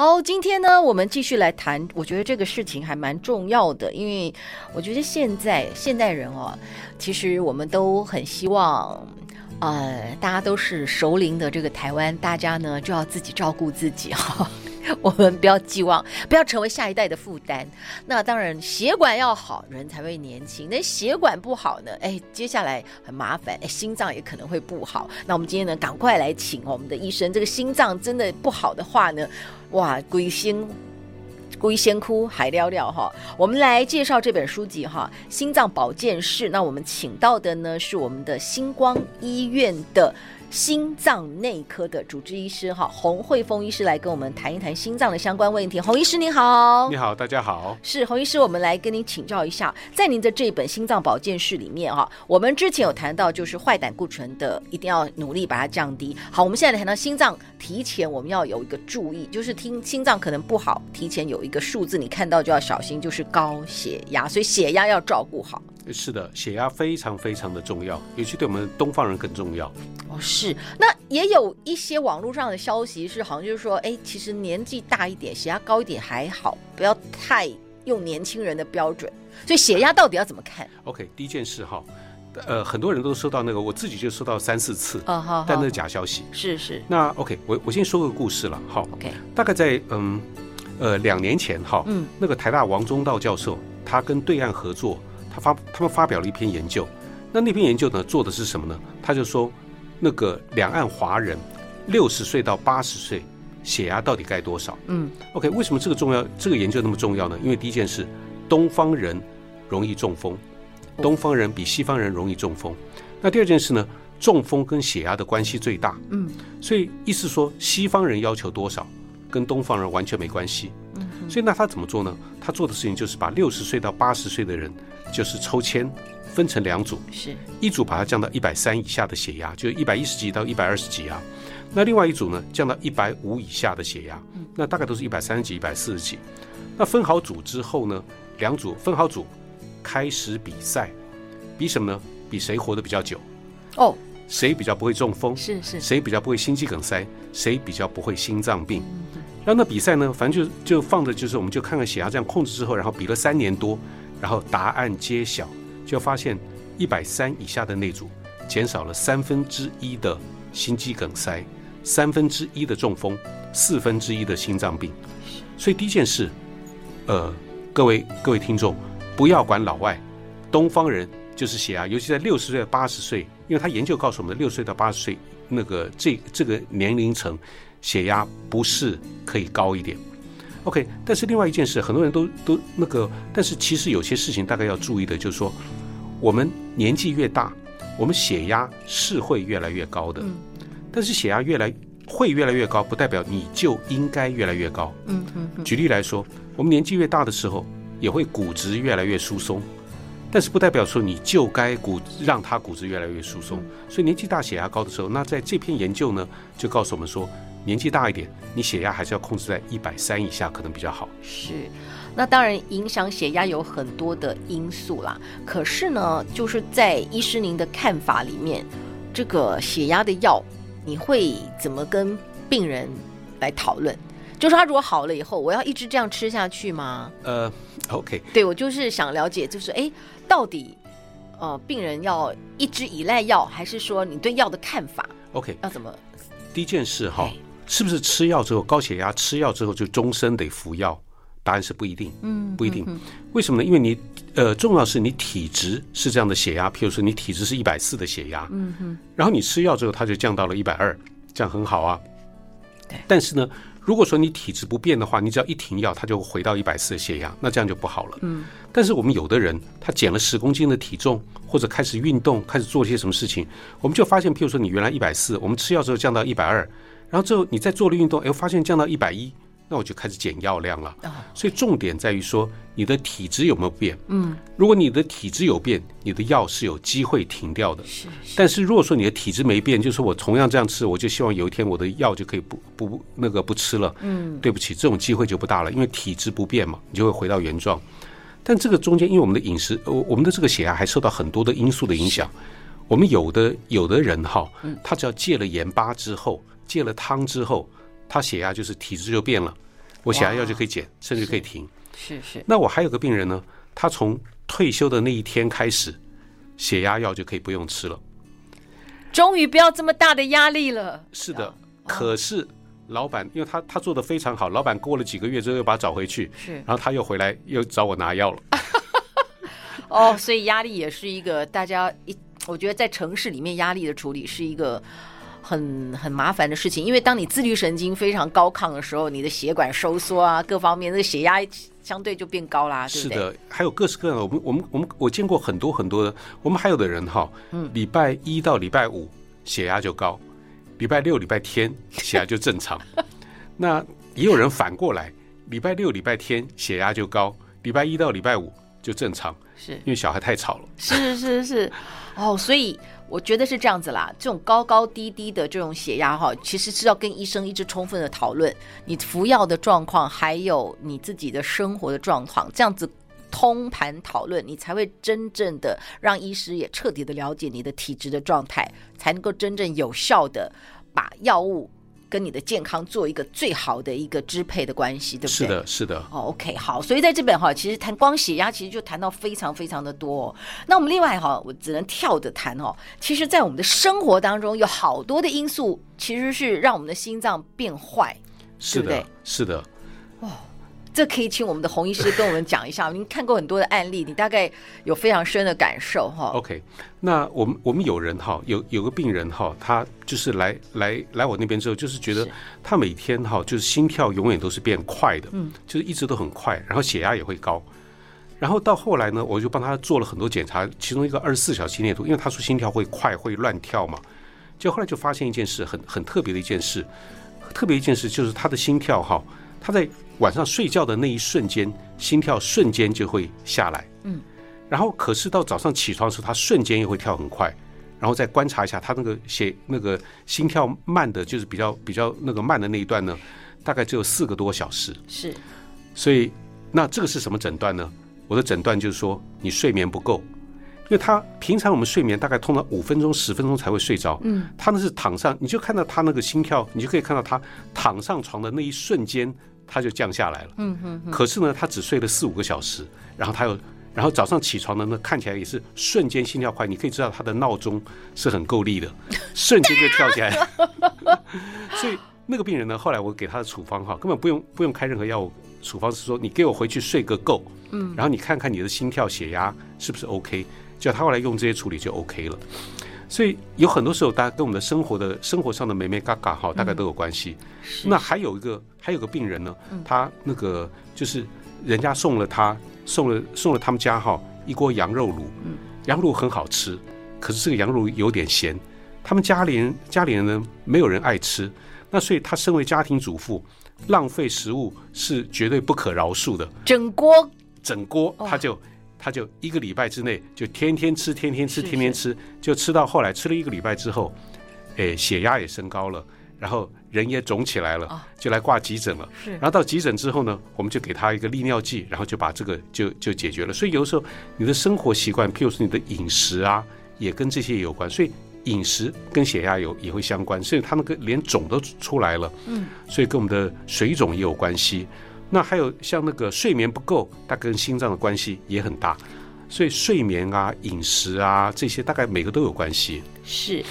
好，今天呢，我们继续来谈。我觉得这个事情还蛮重要的，因为我觉得现在现代人哦，其实我们都很希望，呃，大家都是熟龄的这个台湾，大家呢就要自己照顾自己哈。我们不要寄望，不要成为下一代的负担。那当然，血管要好，人才会年轻。那血管不好呢？哎，接下来很麻烦，哎，心脏也可能会不好。那我们今天呢，赶快来请我们的医生。这个心脏真的不好的话呢，哇，归心归先哭海聊聊哈。我们来介绍这本书籍哈，《心脏保健室》。那我们请到的呢，是我们的星光医院的。心脏内科的主治医师哈，洪慧峰医师来跟我们谈一谈心脏的相关问题。洪医师您好，你好，大家好。是洪医师，我们来跟您请教一下，在您的这本心脏保健室里面哈，我们之前有谈到就是坏胆固醇的，一定要努力把它降低。好，我们现在来谈到心脏，提前我们要有一个注意，就是听心脏可能不好，提前有一个数字，你看到就要小心，就是高血压，所以血压要照顾好。是的，血压非常非常的重要，尤其对我们东方人更重要。哦，是。那也有一些网络上的消息是，好像就是说，哎，其实年纪大一点，血压高一点还好，不要太用年轻人的标准。所以血压到底要怎么看？OK，第一件事哈，呃，很多人都收到那个，我自己就收到三四次，啊哈，但那是假消息。是是。那 OK，我我先说个故事了，好。OK。大概在嗯呃两年前哈，嗯，那个台大王忠道教授，他跟对岸合作。发他们发表了一篇研究，那那篇研究呢，做的是什么呢？他就说，那个两岸华人六十岁到八十岁血压到底该多少？嗯，OK，为什么这个重要？这个研究那么重要呢？因为第一件事，东方人容易中风，东方人比西方人容易中风。那第二件事呢，中风跟血压的关系最大。嗯，所以意思说，西方人要求多少，跟东方人完全没关系。嗯，所以那他怎么做呢？他做的事情就是把六十岁到八十岁的人。就是抽签分成两组，是一组把它降到一百三以下的血压，就一百一十几到一百二十几啊。那另外一组呢，降到一百五以下的血压，那大概都是一百三十几、一百四十几。那分好组之后呢，两组分好组，开始比赛，比什么呢？比谁活得比较久。哦，谁比较不会中风？是是。谁比较不会心肌梗塞？谁比较不会心脏病？然后那比赛呢，反正就就放着，就是我们就看看血压这样控制之后，然后比了三年多。然后答案揭晓，就发现一百三以下的那组减少了三分之一的心肌梗塞，三分之一的中风，四分之一的心脏病。所以第一件事，呃，各位各位听众，不要管老外，东方人就是血压，尤其在六十岁八十岁，因为他研究告诉我们的六岁到八十岁那个这这个年龄层，血压不是可以高一点。OK，但是另外一件事，很多人都都那个，但是其实有些事情大概要注意的，就是说，我们年纪越大，我们血压是会越来越高的。嗯。但是血压越来会越来越高，不代表你就应该越来越高。嗯嗯。举例来说，我们年纪越大的时候，也会骨质越来越疏松，但是不代表说你就该骨让它骨质越来越疏松。所以年纪大血压高的时候，那在这篇研究呢，就告诉我们说。年纪大一点，你血压还是要控制在一百三以下，可能比较好。是，那当然影响血压有很多的因素啦。可是呢，就是在医师您的看法里面，这个血压的药，你会怎么跟病人来讨论？就是他如果好了以后，我要一直这样吃下去吗？呃，OK，对，我就是想了解，就是哎，到底呃，病人要一直依赖药，还是说你对药的看法？OK，要怎么？第一件事哈。是不是吃药之后高血压，吃药之后就终身得服药？答案是不一定，嗯，不一定。为什么呢？因为你呃，重要是你体质是这样的血压，譬如说你体质是一百四的血压，嗯哼，然后你吃药之后它就降到了一百二，这样很好啊。对。但是呢，如果说你体质不变的话，你只要一停药，它就回到一百四的血压，那这样就不好了。嗯。但是我们有的人他减了十公斤的体重，或者开始运动，开始做些什么事情，我们就发现，譬如说你原来一百四，我们吃药之后降到一百二。然后之后你再做了运动，哎，发现降到一百一，那我就开始减药量了。哦，所以重点在于说你的体质有没有变。嗯，如果你的体质有变，你的药是有机会停掉的。是是。但是如果说你的体质没变，就是我同样这样吃，我就希望有一天我的药就可以不不那个不吃了。嗯，对不起，这种机会就不大了，因为体质不变嘛，你就会回到原状。但这个中间，因为我们的饮食，我我们的这个血压还受到很多的因素的影响。我们有的有的人哈，他只要戒了盐巴之后，戒了汤之后，他血压就是体质就变了，我血压药就可以减，甚至可以停。是是，是。那我还有个病人呢，他从退休的那一天开始，血压药就可以不用吃了。终于不要这么大的压力了。是的，可是老板因为他他做的非常好，老板过了几个月之后又把他找回去，是，然后他又回来又找我拿药了。哦，所以压力也是一个大家一。我觉得在城市里面，压力的处理是一个很很麻烦的事情，因为当你自律神经非常高亢的时候，你的血管收缩啊，各方面那个血压相对就变高啦，对不对？是的，还有各式各样的。我们我们我们我见过很多很多的。我们还有的人哈，嗯，礼拜一到礼拜五血压就高，礼拜六礼拜天血压就正常。那也有人反过来，礼拜六礼拜天血压就高，礼拜一到礼拜五就正常，是因为小孩太吵了。是是是。哦，所以我觉得是这样子啦。这种高高低低的这种血压哈，其实是要跟医生一直充分的讨论你服药的状况，还有你自己的生活的状况，这样子通盘讨论，你才会真正的让医师也彻底的了解你的体质的状态，才能够真正有效的把药物。跟你的健康做一个最好的一个支配的关系，对不对？是的，是的。哦，OK，好，所以在这本哈，其实谈光血压，其实就谈到非常非常的多哦。那我们另外哈，我只能跳着谈哦。其实，在我们的生活当中，有好多的因素，其实是让我们的心脏变坏，是的，对不对？是的。哦。这可以请我们的洪医师跟我们讲一下。您看过很多的案例，你大概有非常深的感受哈。OK，那我们我们有人哈，有有个病人哈，他就是来来来我那边之后，就是觉得他每天哈就是心跳永远都是变快的，嗯，就是一直都很快，然后血压也会高。然后到后来呢，我就帮他做了很多检查，其中一个二十四小时心电图，因为他说心跳会快会乱跳嘛，就后来就发现一件事，很很特别的一件事，特别一件事就是他的心跳哈，他在。晚上睡觉的那一瞬间，心跳瞬间就会下来。嗯，然后可是到早上起床的时候，他瞬间又会跳很快。然后再观察一下他那个血那个心跳慢的，就是比较比较那个慢的那一段呢，大概只有四个多小时。是，所以那这个是什么诊断呢？我的诊断就是说你睡眠不够，因为他平常我们睡眠大概通常五分钟十分钟才会睡着。嗯，他那是躺上，你就看到他那个心跳，你就可以看到他躺上床的那一瞬间。他就降下来了，嗯哼，可是呢，他只睡了四五个小时，然后他又，然后早上起床的呢，看起来也是瞬间心跳快，你可以知道他的闹钟是很够力的，瞬间就跳起来。所以那个病人呢，后来我给他的处方哈，根本不用不用开任何药物，处方是说你给我回去睡个够，嗯，然后你看看你的心跳血压是不是 OK，叫他后来用这些处理就 OK 了。所以有很多时候，大家跟我们的生活的生活上的美眉嘎嘎哈，大概都有关系。那还有一个还有个病人呢，他那个就是人家送了他送了送了他们家哈一锅羊肉炉，羊肉很好吃，可是这个羊肉有点咸，他们家里人家里人呢没有人爱吃，那所以他身为家庭主妇，浪费食物是绝对不可饶恕的。整锅整锅他就。他就一个礼拜之内就天天吃，天天吃，天天吃，就吃到后来吃了一个礼拜之后，哎，血压也升高了，然后人也肿起来了，就来挂急诊了。是，然后到急诊之后呢，我们就给他一个利尿剂，然后就把这个就就解决了。所以有时候你的生活习惯，譬如说你的饮食啊，也跟这些有关。所以饮食跟血压有也会相关，所以他们跟连肿都出来了。嗯，所以跟我们的水肿也有关系。那还有像那个睡眠不够，它跟心脏的关系也很大，所以睡眠啊、饮食啊这些大概每个都有关系。是，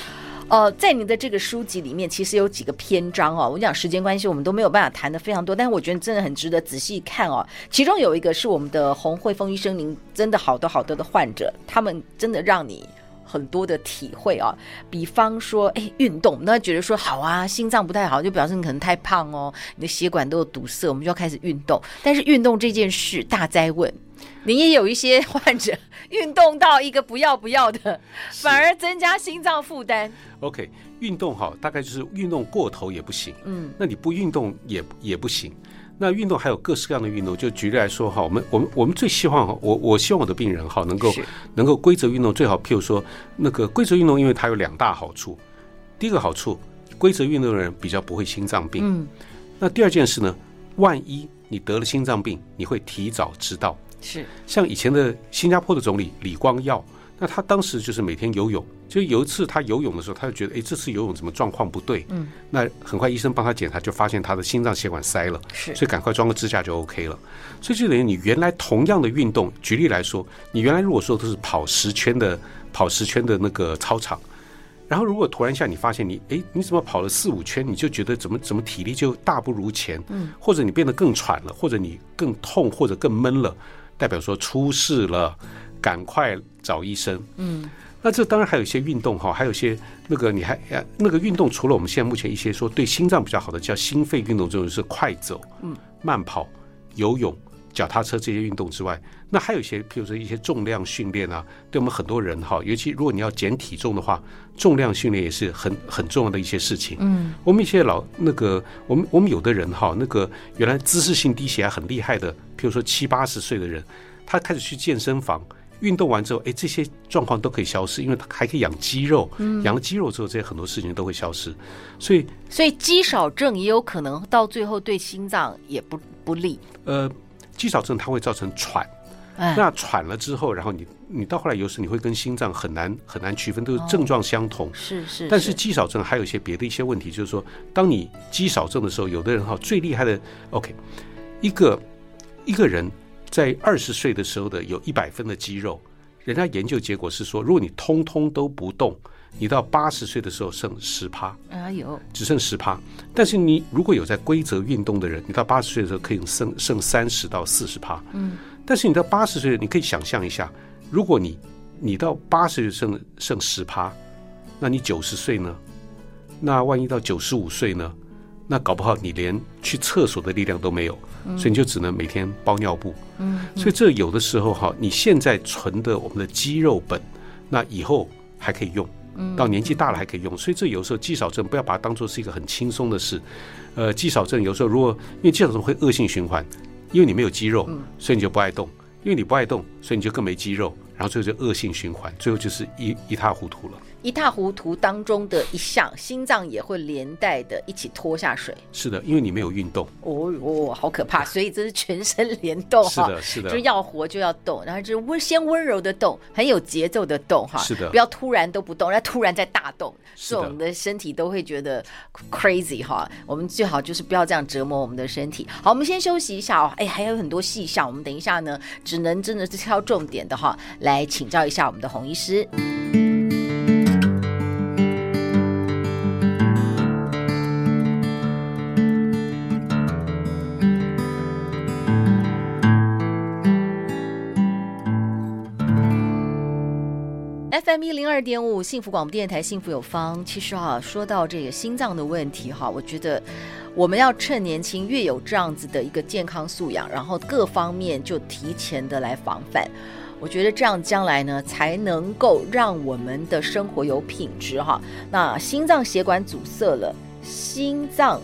呃，在你的这个书籍里面，其实有几个篇章哦。我讲时间关系，我们都没有办法谈得非常多，但是我觉得真的很值得仔细看哦。其中有一个是我们的洪慧峰医生，您真的好多好多的患者，他们真的让你。很多的体会啊，比方说，哎，运动，那觉得说好啊，心脏不太好，就表示你可能太胖哦，你的血管都有堵塞，我们就要开始运动。但是运动这件事大灾问，你也有一些患者运动到一个不要不要的，反而增加心脏负担。OK，运动好，大概就是运动过头也不行，嗯，那你不运动也也不行。那运动还有各式各样的运动，就举例来说哈，我们我们我们最希望哈，我我希望我的病人哈能够能够规则运动，最好譬如说那个规则运动，因为它有两大好处。第一个好处，规则运动的人比较不会心脏病。嗯。那第二件事呢，万一你得了心脏病，你会提早知道。是。像以前的新加坡的总理李光耀。那他当时就是每天游泳，就有一次他游泳的时候，他就觉得，哎，这次游泳怎么状况不对？嗯，那很快医生帮他检查，就发现他的心脏血管塞了，是，所以赶快装个支架就 OK 了。所以就等于你原来同样的运动，举例来说，你原来如果说都是跑十圈的，跑十圈的那个操场，然后如果突然一下你发现你，哎，你怎么跑了四五圈，你就觉得怎么怎么体力就大不如前，嗯，或者你变得更喘了，或者你更痛，或者更闷了，代表说出事了。赶快找医生。嗯，那这当然还有一些运动哈，还有一些那个你还那个运动，除了我们现在目前一些说对心脏比较好的叫心肺运动，这种是快走、嗯，慢跑、游泳、脚踏车这些运动之外，那还有一些，譬如说一些重量训练啊，对我们很多人哈，尤其如果你要减体重的话，重量训练也是很很重要的一些事情。嗯，我们一些老那个，我们我们有的人哈，那个原来姿势性低血压很厉害的，譬如说七八十岁的人，他开始去健身房。运动完之后，哎，这些状况都可以消失，因为它还可以养肌肉。嗯，养了肌肉之后，这些很多事情都会消失。所以，所以肌少症也有可能到最后对心脏也不不利。呃，肌少症它会造成喘，哎，那喘了之后，然后你你到后来有时你会跟心脏很难很难区分，都是症状相同。是。是但是肌少症还有一些别的一些问题，就是说，当你肌少症的时候，有的人哈最厉害的，OK，一个一个人。在二十岁的时候的有一百分的肌肉，人家研究结果是说，如果你通通都不动，你到八十岁的时候剩十趴，啊有，只剩十趴。但是你如果有在规则运动的人，你到八十岁的时候可以剩剩三十到四十趴。嗯，但是你到八十岁，你可以想象一下，如果你你到八十岁剩剩十趴，那你九十岁呢？那万一到九十五岁呢？那搞不好你连去厕所的力量都没有，所以你就只能每天包尿布。嗯，所以这有的时候哈，你现在存的我们的肌肉本，那以后还可以用，到年纪大了还可以用。所以这有时候肌少症不要把它当做是一个很轻松的事。呃，肌少症有时候如果因为肌少症会恶性循环，因为你没有肌肉，所以你就不爱动，因为你不爱动，所以你就更没肌肉，然后最后就恶性循环，最后就是一一塌糊涂了。一塌糊涂当中的一项，心脏也会连带的一起拖下水。是的，因为你没有运动。哦哦，好可怕！所以这是全身联动哈。是的，是的，就要活就要动，然后就是温先温柔的动，很有节奏的动哈。是的，不要突然都不动，然后突然再大动，所以我们的身体都会觉得 crazy 哈。我们最好就是不要这样折磨我们的身体。好，我们先休息一下哦。哎，还有很多细项，我们等一下呢，只能真的是挑重点的哈，来请教一下我们的洪医师。FM 一零二点五，幸福广播电台，幸福有方。其实哈、啊，说到这个心脏的问题哈，我觉得我们要趁年轻，越有这样子的一个健康素养，然后各方面就提前的来防范。我觉得这样将来呢，才能够让我们的生活有品质哈。那心脏血管阻塞了，心脏。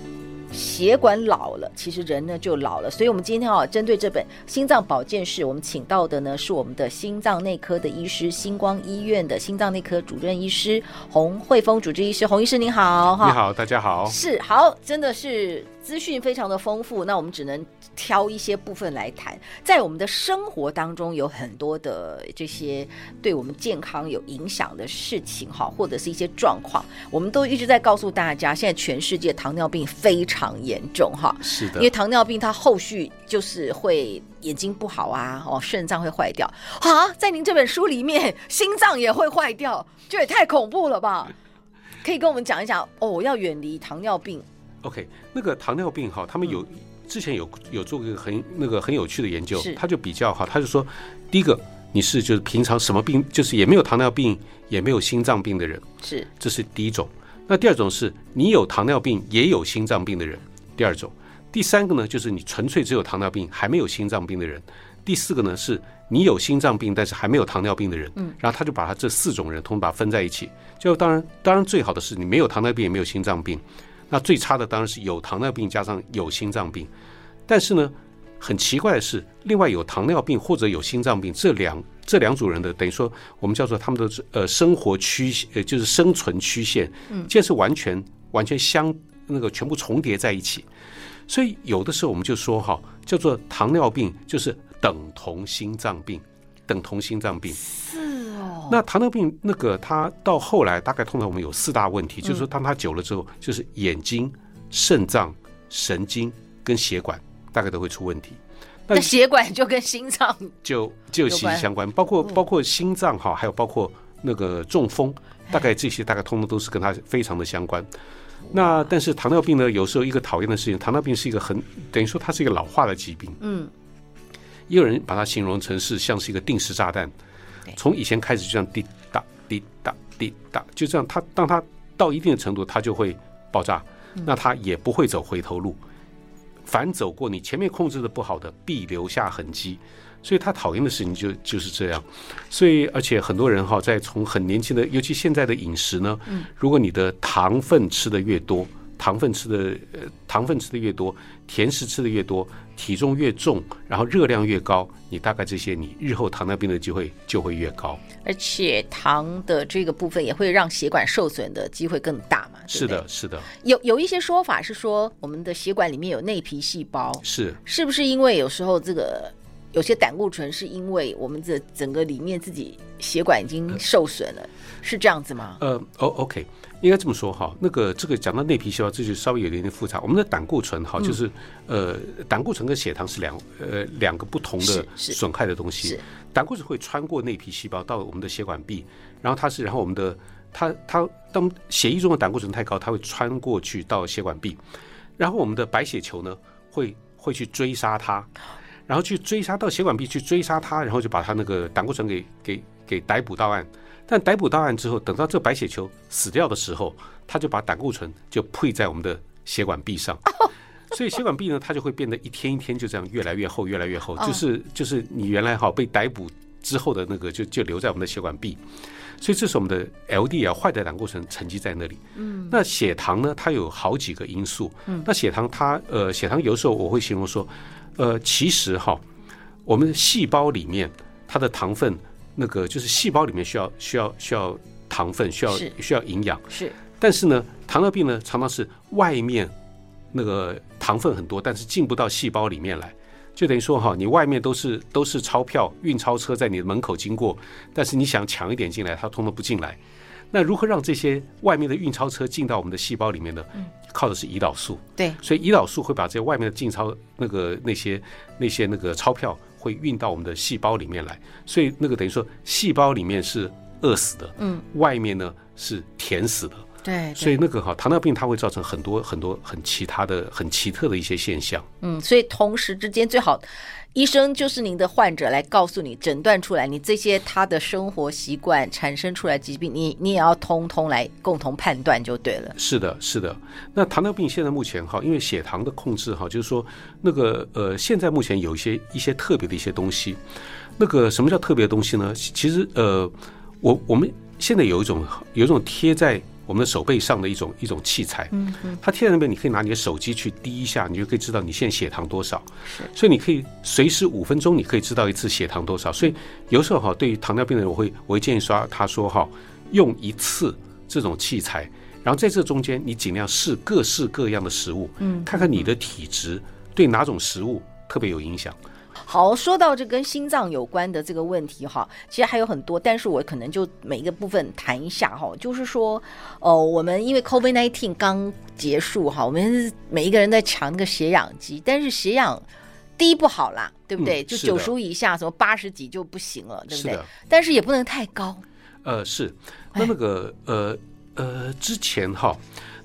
血管老了，其实人呢就老了，所以我们今天啊，针对这本《心脏保健室》，我们请到的呢是我们的心脏内科的医师，星光医院的心脏内科主任医师洪慧峰主治医师，洪医师您好，你好，大家好，是好，真的是。资讯非常的丰富，那我们只能挑一些部分来谈。在我们的生活当中，有很多的这些对我们健康有影响的事情，哈，或者是一些状况，我们都一直在告诉大家，现在全世界糖尿病非常严重，哈，是的，因为糖尿病它后续就是会眼睛不好啊，哦，肾脏会坏掉啊，在您这本书里面，心脏也会坏掉，这也太恐怖了吧？可以跟我们讲一讲哦，要远离糖尿病。OK，那个糖尿病哈，他们有、嗯、之前有有做过一个很那个很有趣的研究，他就比较哈，他就说，第一个你是就是平常什么病就是也没有糖尿病也没有心脏病的人，是这是第一种。那第二种是你有糖尿病也有心脏病的人，第二种。第三个呢就是你纯粹只有糖尿病还没有心脏病的人。第四个呢是你有心脏病但是还没有糖尿病的人。嗯，然后他就把他这四种人通通把它分在一起。就当然当然最好的是你没有糖尿病也没有心脏病。那最差的当然是有糖尿病加上有心脏病，但是呢，很奇怪的是，另外有糖尿病或者有心脏病这两这两组人的，等于说我们叫做他们的呃生活曲线，呃就是生存曲线，嗯，这是完全完全相那个全部重叠在一起。所以有的时候我们就说哈，叫做糖尿病就是等同心脏病，等同心脏病。是哦。那糖尿病那个它到后来大概通常我们有四大问题，就是说当它久了之后，就是眼睛、肾脏、神经跟血管大概都会出问题。那血管就跟心脏就就息息相关，包括包括心脏哈，还有包括那个中风，大概这些大概通通都是跟它非常的相关。那但是糖尿病呢，有时候一个讨厌的事情，糖尿病是一个很等于说它是一个老化的疾病。嗯，也有人把它形容成是像是一个定时炸弹，从以前开始就这样滴答滴答滴答，就这样，它当它到一定的程度，它就会爆炸，那它也不会走回头路。凡走过你前面控制的不好的，必留下痕迹。所以他讨厌的事情就就是这样，所以而且很多人哈，在从很年轻的，尤其现在的饮食呢，如果你的糖分吃的越多，糖分吃的呃糖分吃的越多，甜食吃的越多，体重越重，然后热量越高，你大概这些你日后糖尿病的机会就会越高。而且糖的这个部分也会让血管受损的机会更大嘛？是的，是的。有有一些说法是说，我们的血管里面有内皮细胞，是是不是因为有时候这个？有些胆固醇是因为我们这整个里面自己血管已经受损了，是这样子吗？呃，哦，OK，应该这么说哈。那个这个讲到内皮细胞，这就稍微有点点复杂。我们的胆固醇哈，就是呃，胆固醇跟血糖是两呃两个不同的损害的东西。胆固醇会穿过内皮细胞到我们的血管壁，然后它是然后我们的它它当血液中的胆固醇太高，它会穿过去到血管壁，然后我们的白血球呢会会去追杀它。然后去追杀到血管壁去追杀它，然后就把它那个胆固醇给给给逮捕到案。但逮捕到案之后，等到这白血球死掉的时候，它就把胆固醇就配在我们的血管壁上。所以血管壁呢，它就会变得一天一天就这样越来越厚，越来越厚。就是就是你原来哈被逮捕之后的那个就就留在我们的血管壁。所以这是我们的 LDL 坏的胆固醇沉积在那里。嗯。那血糖呢？它有好几个因素。嗯。那血糖它呃血糖有时候我会形容说。呃，其实哈，我们的细胞里面它的糖分，那个就是细胞里面需要需要需要糖分，需要需要营养。是。但是呢，糖尿病呢，常常是外面那个糖分很多，但是进不到细胞里面来，就等于说哈，你外面都是都是钞票，运钞车在你的门口经过，但是你想抢一点进来，它通通不进来。那如何让这些外面的运钞车进到我们的细胞里面呢？靠的是胰岛素。对，所以胰岛素会把这些外面的进钞那个那些那些那个钞票会运到我们的细胞里面来。所以那个等于说，细胞里面是饿死的，嗯，外面呢是甜死的。对，所以那个哈，糖尿病它会造成很多很多很其他的很奇特的一些现象。嗯，所以同时之间最好。医生就是您的患者，来告诉你诊断出来，你这些他的生活习惯产生出来疾病，你你也要通通来共同判断就对了。是的，是的。那糖尿病现在目前哈，因为血糖的控制哈，就是说那个呃，现在目前有一些一些特别的一些东西。那个什么叫特别的东西呢？其实呃，我我们现在有一种有一种贴在。我们的手背上的一种一种器材，嗯嗯，它贴在那边，你可以拿你的手机去滴一下，你就可以知道你现在血糖多少。是，所以你可以随时五分钟，你可以知道一次血糖多少。所以有时候哈，对于糖尿病的人，我会我会建议说，他说哈，用一次这种器材，然后在这中间，你尽量试各式各样的食物，嗯，看看你的体质对哪种食物特别有影响。好，说到这跟心脏有关的这个问题哈，其实还有很多，但是我可能就每一个部分谈一下哈。就是说，哦，我们因为 COVID-19 刚结束哈，我们每一个人在抢那个血氧机，但是血氧低不好啦，对不对？嗯、就九十五以下，什么八十几就不行了，对不对？但是也不能太高。呃，是。那那个呃呃，之前哈，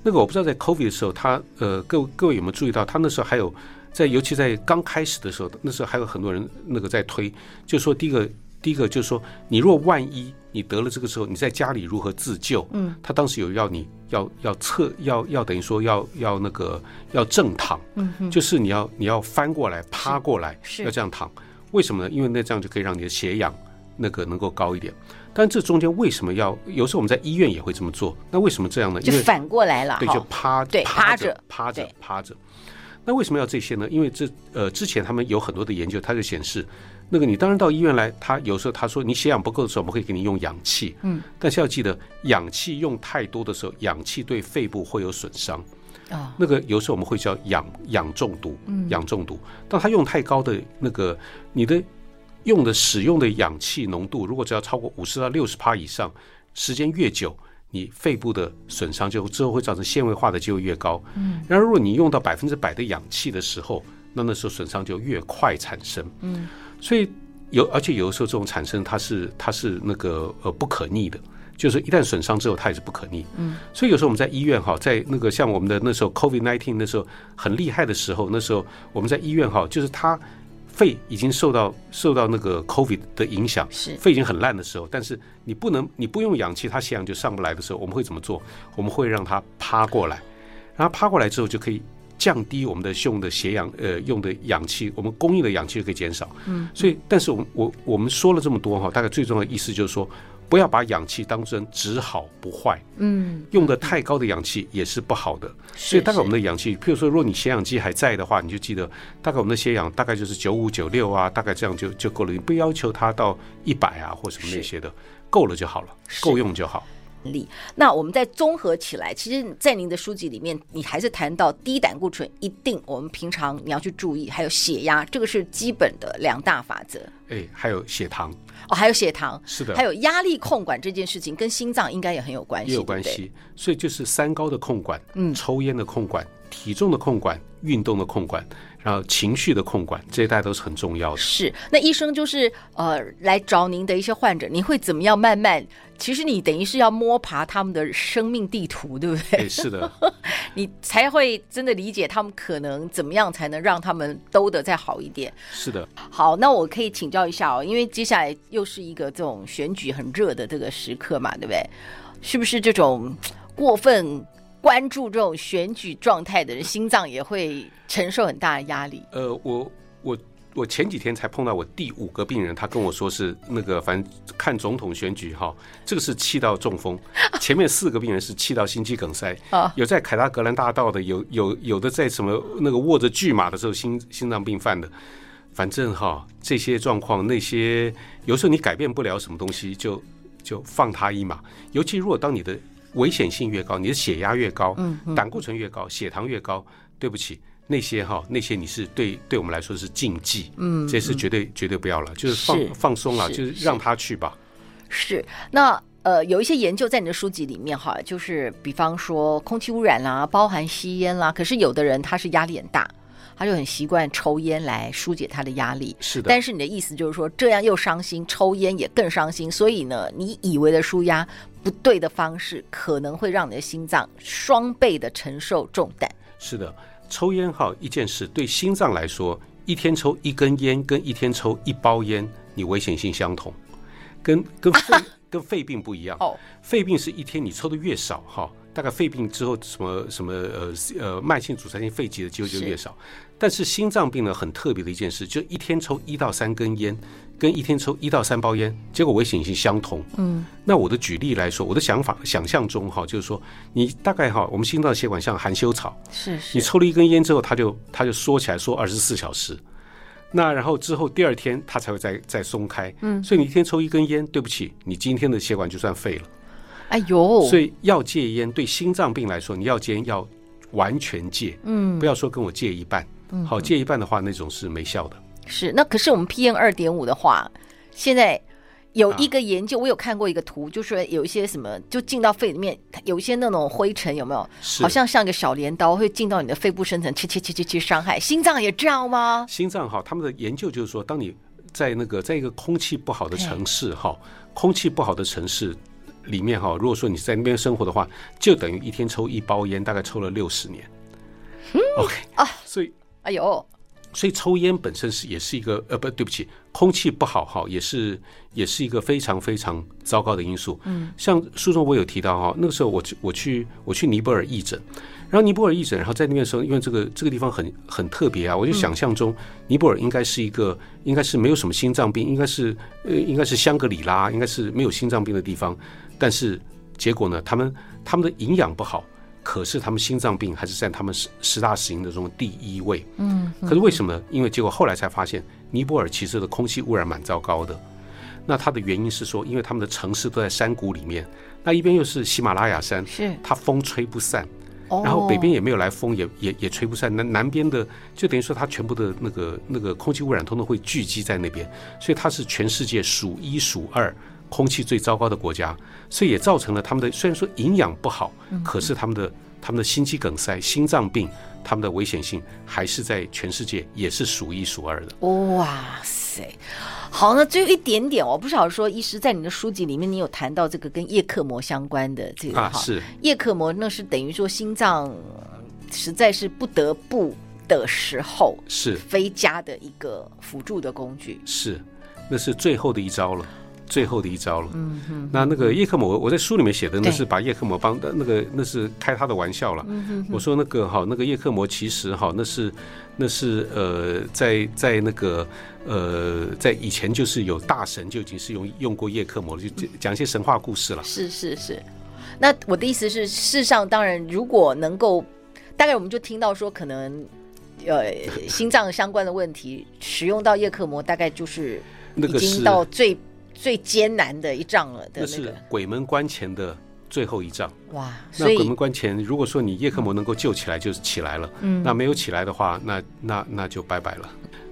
那个我不知道在 COVID 的时候，他呃，各位各位有没有注意到，他那时候还有。在尤其在刚开始的时候，那时候还有很多人那个在推，就说第一个第一个就是说，你若万一你得了这个时候，你在家里如何自救？嗯，他当时有要你要要侧要要等于说要要那个要正躺，嗯，就是你要你要翻过来趴过来，是要这样躺。为什么呢？因为那这样就可以让你的血氧那个能够高一点。但这中间为什么要？有时候我们在医院也会这么做。那为什么这样呢？因为反过来了，对，就趴对趴着趴着趴着。那为什么要这些呢？因为这呃之前他们有很多的研究，它就显示，那个你当然到医院来，他有时候他说你血氧不够的时候，我们会给你用氧气，嗯，但是要记得氧气用太多的时候，氧气对肺部会有损伤。啊，那个有时候我们会叫氧氧中毒，氧中毒。当它用太高的那个，你的用的使用的氧气浓度，如果只要超过五十到六十帕以上，时间越久，你肺部的损伤就之后会造成纤维化的就会越高。嗯，然后如果你用到百分之百的氧气的时候，那那时候损伤就越快产生。嗯，所以有而且有的时候这种产生它是它是那个呃不可逆的。就是一旦损伤之后，它也是不可逆。嗯，所以有时候我们在医院哈，在那个像我们的那时候 COVID nineteen 那时候很厉害的时候，那时候我们在医院哈，就是他肺已经受到受到那个 COVID 的影响，是肺已经很烂的时候，但是你不能你不用氧气，它血氧就上不来的时候，我们会怎么做？我们会让它趴过来，然后趴过来之后就可以降低我们的用的血氧呃用的氧气，我们供应的氧气就可以减少。嗯，所以但是我我我们说了这么多哈，大概最重要的意思就是说。不要把氧气当成只好不坏，嗯，用的太高的氧气也是不好的。所以大概我们的氧气，譬如说，如果你血氧机还在的话，你就记得，大概我们的血氧大概就是九五九六啊，大概这样就就够了。你不要求它到一百啊或什么那些的，够了就好了，够用就好。力，那我们再综合起来，其实，在您的书籍里面，你还是谈到低胆固醇一定，我们平常你要去注意，还有血压，这个是基本的两大法则。哎，还有血糖哦，还有血糖，是的，还有压力控管这件事情，跟心脏应该也很有关系，也有关系。所以就是三高的控管，嗯，抽烟的控管，体重的控管，运动的控管。然后情绪的控管，这些大家都是很重要的。是，那医生就是呃来找您的一些患者，你会怎么样慢慢？其实你等于是要摸爬他们的生命地图，对不对？对，是的，你才会真的理解他们可能怎么样才能让他们兜得再好一点。是的。好，那我可以请教一下哦，因为接下来又是一个这种选举很热的这个时刻嘛，对不对？是不是这种过分？关注这种选举状态的人，心脏也会承受很大的压力。呃，我我我前几天才碰到我第五个病人，他跟我说是那个，反正看总统选举哈，这个是气到中风，前面四个病人是气到心肌梗塞，有在凯达格兰大道的，有有有的在什么那个握着巨马的时候心心脏病犯的，反正哈这些状况，那些有时候你改变不了什么东西，就就放他一马，尤其如果当你的。危险性越高，你的血压越高，嗯，胆固醇越高，血糖越高，对不起，那些哈，那些你是对对我们来说是禁忌，嗯，这是绝对绝对不要了，就是放放松了，就是让他去吧。是，那呃，有一些研究在你的书籍里面哈，就是比方说空气污染啦，包含吸烟啦，可是有的人他是压力很大。他就很习惯抽烟来疏解他的压力，是的。但是你的意思就是说，这样又伤心，抽烟也更伤心。所以呢，你以为的舒压不对的方式，可能会让你的心脏双倍的承受重担。是的，抽烟哈一件事，对心脏来说，一天抽一根烟跟一天抽一包烟，你危险性相同，跟 跟肺跟肺病不一样。哦，肺病是一天你抽的越少哈。大概肺病之后，什么什么呃呃慢性阻塞性肺疾的机会就越少。但是心脏病呢，很特别的一件事，就一天抽一到三根烟，跟一天抽一到三包烟，结果危险性相同。嗯，那我的举例来说，我的想法想象中哈，就是说你大概哈，我们心脏血管像含羞草，是是，你抽了一根烟之后，它就它就缩起来缩二十四小时，那然后之后第二天它才会再再松开。嗯，所以你一天抽一根烟，对不起，你今天的血管就算废了。哎呦！所以要戒烟，对心脏病来说，你要戒烟要完全戒，嗯，不要说跟我戒一半，嗯，好，戒一半的话，那种是没效的。是，那可是我们 PM 二点五的话，现在有一个研究，我有看过一个图，就是说有一些什么就进到肺里面，有一些那种灰尘，有没有？好像像个小镰刀会进到你的肺部深层，切切切切切伤害心脏，也这样吗？心脏哈，他们的研究就是说，当你在那个在一个空气不好的城市哈，空气不好的城市。里面哈，如果说你在那边生活的话，就等于一天抽一包烟，大概抽了六十年。嗯、OK 啊，所以哎呦，所以抽烟本身是也是一个呃不对不起，空气不好哈，也是也是一个非常非常糟糕的因素。嗯，像书中我有提到哈，那个时候我去我去我去尼泊尔义诊。然后尼泊尔义诊，然后在那边的时候，因为这个这个地方很很特别啊，我就想象中尼泊尔应该是一个应该是没有什么心脏病，应该是呃应该是香格里拉，应该是没有心脏病的地方。但是结果呢，他们他们的营养不好，可是他们心脏病还是占他们十十大死因的中第一位。嗯，可是为什么呢？因为结果后来才发现，尼泊尔其实的空气污染蛮糟糕的。那它的原因是说，因为他们的城市都在山谷里面，那一边又是喜马拉雅山，是它风吹不散。然后北边也没有来风，也也也吹不散。南南边的就等于说，它全部的那个那个空气污染通通会聚集在那边，所以它是全世界数一数二空气最糟糕的国家。所以也造成了他们的虽然说营养不好，可是他们的他们的心肌梗塞、心脏病，他们的危险性还是在全世界也是数一数二的。哇塞！好，那最后一点点，我不晓得说，医师在你的书籍里面，你有谈到这个跟叶克膜相关的这个啊，是叶克膜，那是等于说心脏实在是不得不的时候，是非加的一个辅助的工具，是，那是最后的一招了。最后的一招了。嗯哼，那那个叶克膜，我在书里面写的那是把叶克膜帮的那个，那是开他的玩笑了。我说那个哈，那个叶克膜其实哈，那是那是呃，在在那个呃，在以前就是有大神就已经是用用过叶克膜了，就讲一些神话故事了。是是是。那我的意思是，事实上，当然，如果能够，大概我们就听到说，可能呃，心脏相关的问题，使用到叶克膜，大概就是已经到最。最艰难的一仗了的，那是鬼门关前的最后一仗。哇！那鬼门关前，如果说你叶克膜能够救起来，就是起来了。嗯，那没有起来的话，那那那就拜拜了。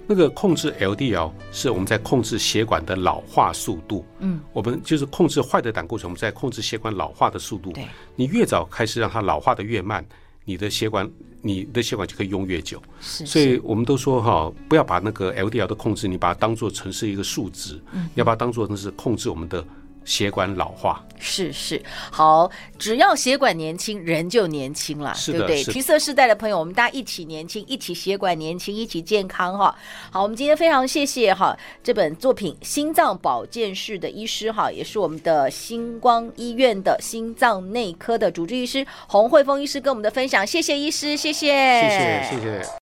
那个控制 LDL 是我们在控制血管的老化速度。嗯，我们就是控制坏的胆固醇，我们在控制血管老化的速度。对，你越早开始让它老化的越慢，你的血管。你的血管就可以用越久，是，所以我们都说哈，不要把那个 LDL 的控制，你把它当做成是一个数值，嗯，要把它当做那是控制我们的。血管老化是是好，只要血管年轻，人就年轻了，对不对？橘色世代的朋友，我们大家一起年轻，一起血管年轻，一起健康哈。好，我们今天非常谢谢哈这本作品《心脏保健室》的医师哈，也是我们的星光医院的心脏内科的主治医师洪慧峰医师跟我们的分享，谢谢医师，谢谢，谢谢，谢谢。